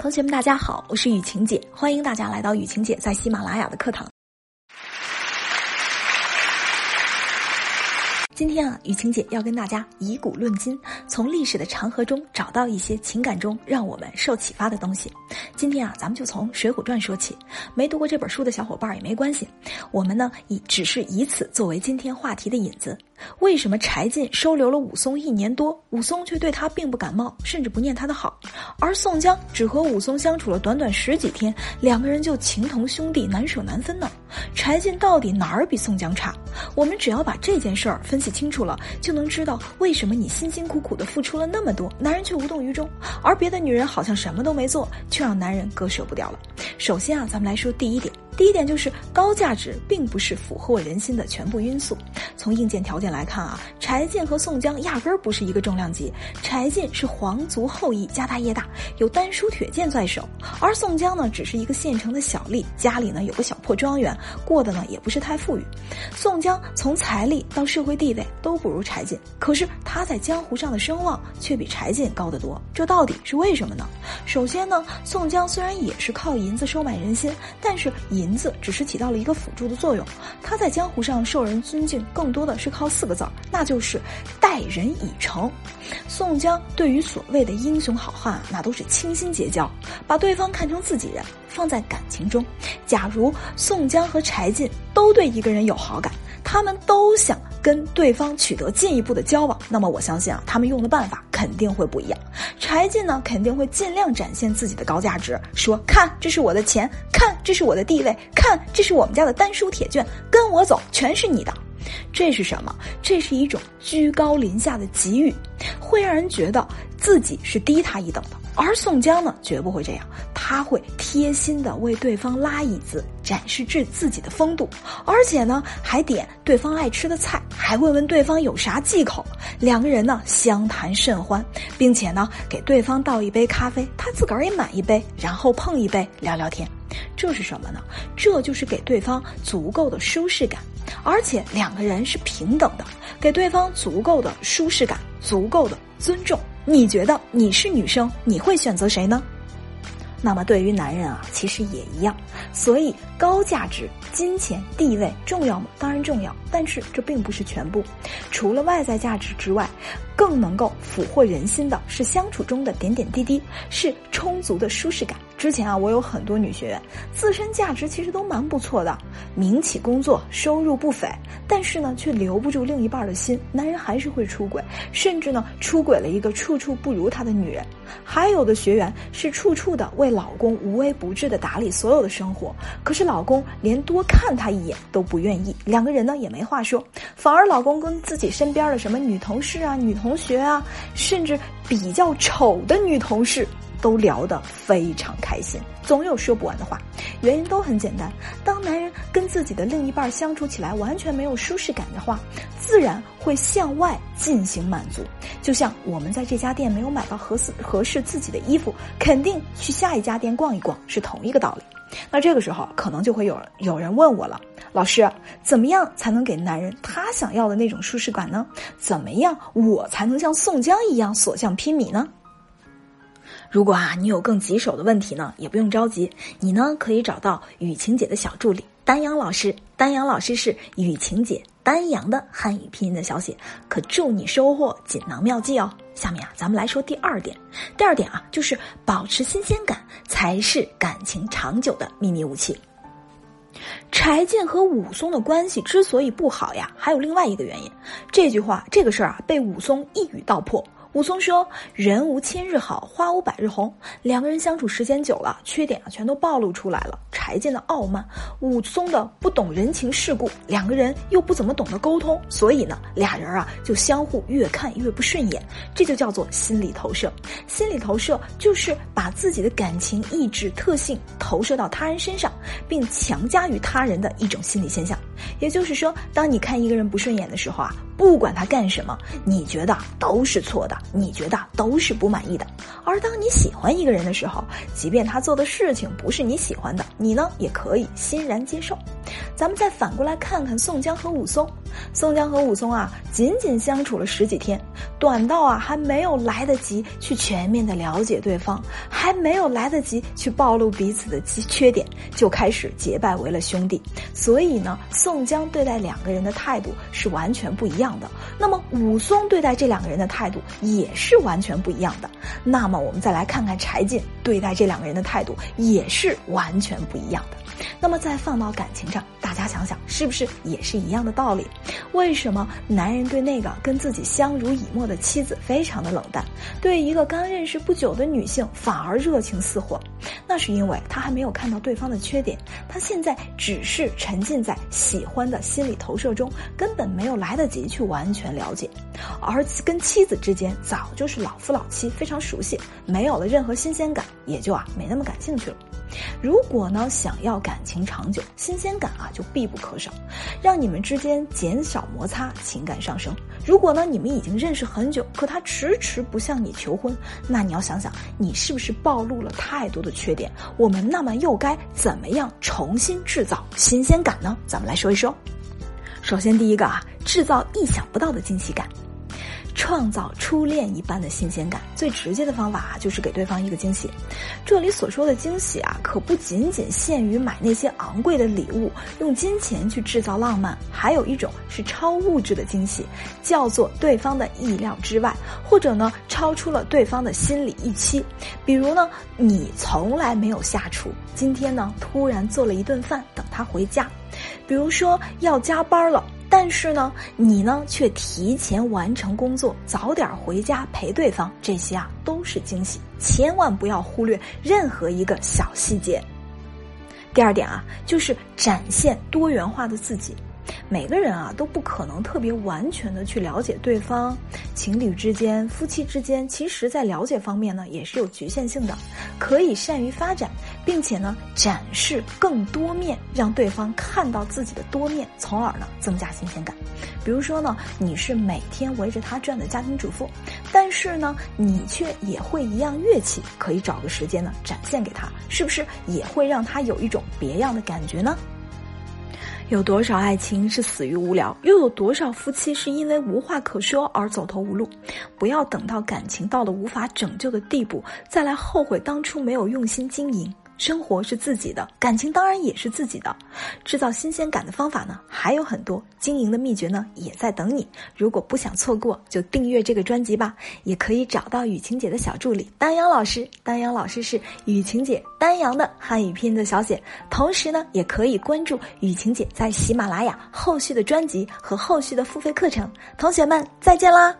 同学们，大家好，我是雨晴姐，欢迎大家来到雨晴姐在喜马拉雅的课堂。今天啊，雨晴姐要跟大家以古论今，从历史的长河中找到一些情感中让我们受启发的东西。今天啊，咱们就从《水浒传》说起。没读过这本书的小伙伴也没关系，我们呢以只是以此作为今天话题的引子。为什么柴进收留了武松一年多，武松却对他并不感冒，甚至不念他的好，而宋江只和武松相处了短短十几天，两个人就情同兄弟，难舍难分呢？柴进到底哪儿比宋江差？我们只要把这件事儿分析清楚了，就能知道为什么你辛辛苦苦的付出了那么多，男人却无动于衷，而别的女人好像什么都没做，却让男人割舍不掉了。首先啊，咱们来说第一点。第一点就是高价值并不是俘获人心的全部因素。从硬件条件来看啊，柴进和宋江压根儿不是一个重量级。柴进是皇族后裔，家大业大，有丹书铁剑在手；而宋江呢，只是一个县城的小吏，家里呢有个小破庄园，过得呢也不是太富裕。宋江从财力到社会地位都不如柴进，可是他在江湖上的声望却比柴进高得多。这到底是为什么呢？首先呢，宋江虽然也是靠银子收买人心，但是银。名字只是起到了一个辅助的作用，他在江湖上受人尊敬，更多的是靠四个字儿，那就是待人以诚。宋江对于所谓的英雄好汉，那都是倾心结交，把对方看成自己人，放在感情中。假如宋江和柴进都对一个人有好感，他们都想。跟对方取得进一步的交往，那么我相信啊，他们用的办法肯定会不一样。柴进呢，肯定会尽量展现自己的高价值，说：“看，这是我的钱，看，这是我的地位，看，这是我们家的丹书铁卷，跟我走，全是你的。”这是什么？这是一种居高临下的给予，会让人觉得自己是低他一等的。而宋江呢，绝不会这样，他会贴心的为对方拉椅子，展示自自己的风度，而且呢，还点对方爱吃的菜，还问问对方有啥忌口。两个人呢，相谈甚欢，并且呢，给对方倒一杯咖啡，他自个儿也买一杯，然后碰一杯聊聊天。这是什么呢？这就是给对方足够的舒适感，而且两个人是平等的，给对方足够的舒适感，足够的尊重。你觉得你是女生，你会选择谁呢？那么对于男人啊，其实也一样。所以高价值、金钱、地位重要吗？当然重要，但是这并不是全部。除了外在价值之外，更能够俘获人心的是相处中的点点滴滴，是充足的舒适感。之前啊，我有很多女学员，自身价值其实都蛮不错的，民企工作，收入不菲，但是呢，却留不住另一半的心，男人。还是会出轨，甚至呢，出轨了一个处处不如他的女人。还有的学员是处处的为老公无微不至的打理所有的生活，可是老公连多看她一眼都不愿意，两个人。呢也没话说，反而老公跟自己身边的什么女同事啊、女同学啊，甚至比较丑的女同事。都聊得非常开心，总有说不完的话。原因都很简单，当男人跟自己的另一半相处起来完全没有舒适感的话，自然会向外进行满足。就像我们在这家店没有买到合适合适自己的衣服，肯定去下一家店逛一逛，是同一个道理。那这个时候可能就会有有人问我了，老师，怎么样才能给男人他想要的那种舒适感呢？怎么样我才能像宋江一样所向披靡呢？如果啊，你有更棘手的问题呢，也不用着急，你呢可以找到雨晴姐的小助理丹阳老师。丹阳老师是雨晴姐丹阳的汉语拼音的小写，可助你收获锦囊妙计哦。下面啊，咱们来说第二点。第二点啊，就是保持新鲜感才是感情长久的秘密武器。柴进和武松的关系之所以不好呀，还有另外一个原因。这句话，这个事儿啊，被武松一语道破。武松说：“人无千日好，花无百日红。”两个人相处时间久了，缺点啊全都暴露出来了。柴进的傲慢，武松的不懂人情世故，两个人又不怎么懂得沟通，所以呢，俩人啊就相互越看越不顺眼。这就叫做心理投射。心理投射就是把自己的感情、意志、特性投射到他人身上，并强加于他人的一种心理现象。也就是说，当你看一个人不顺眼的时候啊。不管他干什么，你觉得都是错的，你觉得都是不满意的。而当你喜欢一个人的时候，即便他做的事情不是你喜欢的，你呢也可以欣然接受。咱们再反过来看看宋江和武松，宋江和武松啊，仅仅相处了十几天，短到啊还没有来得及去全面的了解对方，还没有来得及去暴露彼此的缺点，就开始结拜为了兄弟。所以呢，宋江对待两个人的态度是完全不一样的。那么武松对待这两个人的态度也是完全不一样的。那么我们再来看看柴进对待这两个人的态度也是完全不一样的。那么再放到感情上，大家想想是不是也是一样的道理？为什么男人对那个跟自己相濡以沫的妻子非常的冷淡，对一个刚认识不久的女性反而热情似火？那是因为他还没有看到对方的缺点，他现在只是沉浸在喜欢的心理投射中，根本没有来得及去完全了解。而跟妻子之间早就是老夫老妻，非常熟悉，没有了任何新鲜感，也就啊没那么感兴趣了。如果呢想要感情长久，新鲜感啊就必不可少，让你们之间减少摩擦，情感上升。如果呢你们已经认识很久，可他迟迟不向你求婚，那你要想想，你是不是暴露了太多的缺点？我们那么又该怎么样重新制造新鲜感呢？咱们来说一说。首先第一个啊，制造意想不到的惊喜感。创造初恋一般的新鲜感，最直接的方法啊，就是给对方一个惊喜。这里所说的惊喜啊，可不仅仅限于买那些昂贵的礼物，用金钱去制造浪漫，还有一种是超物质的惊喜，叫做对方的意料之外，或者呢，超出了对方的心理预期。比如呢，你从来没有下厨，今天呢，突然做了一顿饭等他回家。比如说要加班了。但是呢，你呢却提前完成工作，早点回家陪对方，这些啊都是惊喜，千万不要忽略任何一个小细节。第二点啊，就是展现多元化的自己。每个人啊都不可能特别完全的去了解对方，情侣之间、夫妻之间，其实在了解方面呢也是有局限性的，可以善于发展，并且呢展示更多面，让对方看到自己的多面，从而呢增加新鲜感。比如说呢，你是每天围着他转的家庭主妇，但是呢你却也会一样乐器，可以找个时间呢展现给他，是不是也会让他有一种别样的感觉呢？有多少爱情是死于无聊？又有多少夫妻是因为无话可说而走投无路？不要等到感情到了无法拯救的地步，再来后悔当初没有用心经营。生活是自己的，感情当然也是自己的。制造新鲜感的方法呢还有很多，经营的秘诀呢也在等你。如果不想错过，就订阅这个专辑吧。也可以找到雨晴姐的小助理丹阳老师，丹阳老师是雨晴姐丹阳的汉语拼音的小写。同时呢，也可以关注雨晴姐在喜马拉雅后续的专辑和后续的付费课程。同学们，再见啦！